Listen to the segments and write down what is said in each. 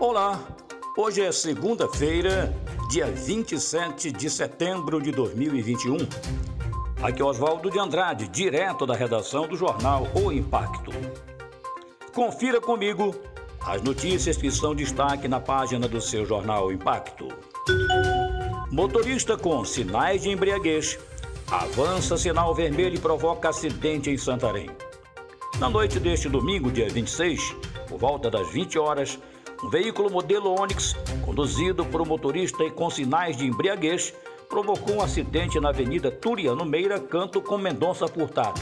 Olá, hoje é segunda-feira, dia 27 de setembro de 2021. Aqui é Oswaldo de Andrade, direto da redação do jornal O Impacto. Confira comigo as notícias que são destaque na página do seu jornal o Impacto. Motorista com sinais de embriaguez avança sinal vermelho e provoca acidente em Santarém. Na noite deste domingo, dia 26, por volta das 20 horas, um veículo modelo Onix, conduzido por um motorista e com sinais de embriaguez, provocou um acidente na Avenida Turiano Meira, canto com Mendonça Furtado.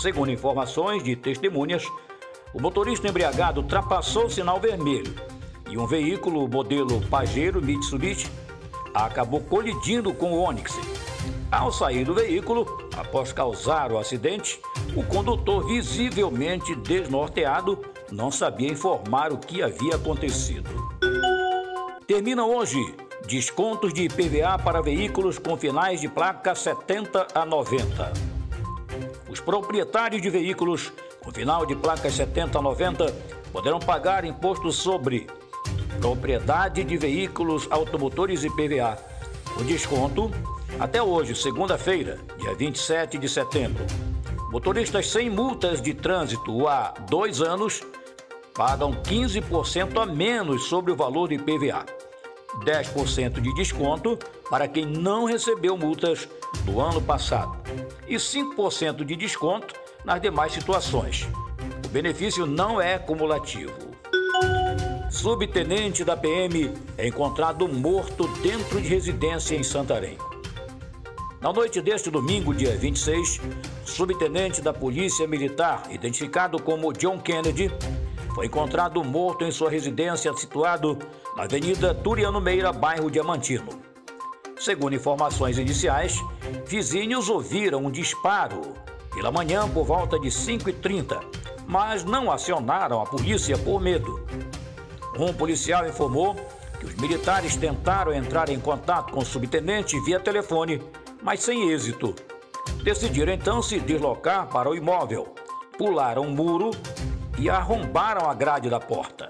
Segundo informações de testemunhas, o motorista embriagado ultrapassou o sinal vermelho e um veículo modelo Pajero Mitsubishi acabou colidindo com o Onix. Ao sair do veículo, após causar o acidente, o condutor, visivelmente desnorteado, não sabia informar o que havia acontecido. Termina hoje descontos de IPVA para veículos com finais de placa 70 a 90. Os proprietários de veículos com final de placas 70 a 90 poderão pagar imposto sobre propriedade de veículos automotores IPVA. O desconto até hoje, segunda-feira, dia 27 de setembro. Motoristas sem multas de trânsito há dois anos pagam 15% a menos sobre o valor do IPVA. 10% de desconto para quem não recebeu multas do ano passado e 5% de desconto nas demais situações. O benefício não é cumulativo. Subtenente da PM é encontrado morto dentro de residência em Santarém. Na noite deste domingo, dia 26, subtenente da Polícia Militar, identificado como John Kennedy, foi encontrado morto em sua residência situado na Avenida Turiano Meira, bairro Diamantino. Segundo informações iniciais, vizinhos ouviram um disparo pela manhã por volta de 5h30, mas não acionaram a polícia por medo. Um policial informou que os militares tentaram entrar em contato com o subtenente via telefone mas sem êxito. Decidiram então se deslocar para o imóvel, pularam um muro e arrombaram a grade da porta.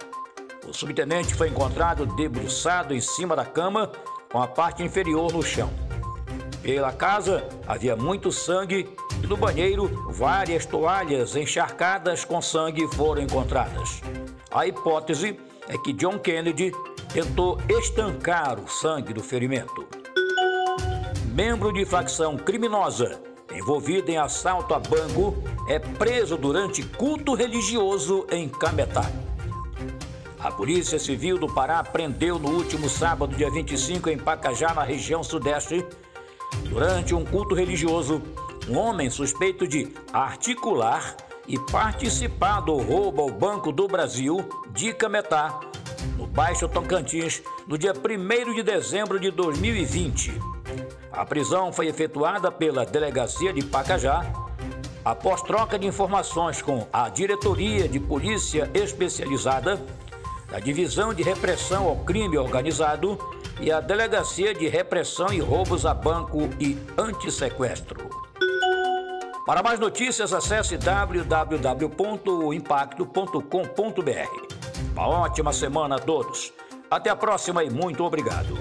O subtenente foi encontrado debruçado em cima da cama, com a parte inferior no chão. Pela casa havia muito sangue e no banheiro várias toalhas encharcadas com sangue foram encontradas. A hipótese é que John Kennedy tentou estancar o sangue do ferimento membro de facção criminosa envolvida em assalto a banco é preso durante culto religioso em Cametá. A Polícia Civil do Pará prendeu no último sábado, dia 25, em Pacajá, na região sudeste, durante um culto religioso, um homem suspeito de articular e participar do roubo ao Banco do Brasil de Cametá, no Baixo Tocantins, no dia 1 de dezembro de 2020. A prisão foi efetuada pela Delegacia de Pacajá após troca de informações com a Diretoria de Polícia Especializada, a Divisão de Repressão ao Crime Organizado e a Delegacia de Repressão e Roubos a Banco e Antissequestro. Para mais notícias, acesse www.impacto.com.br. Uma ótima semana a todos. Até a próxima e muito obrigado.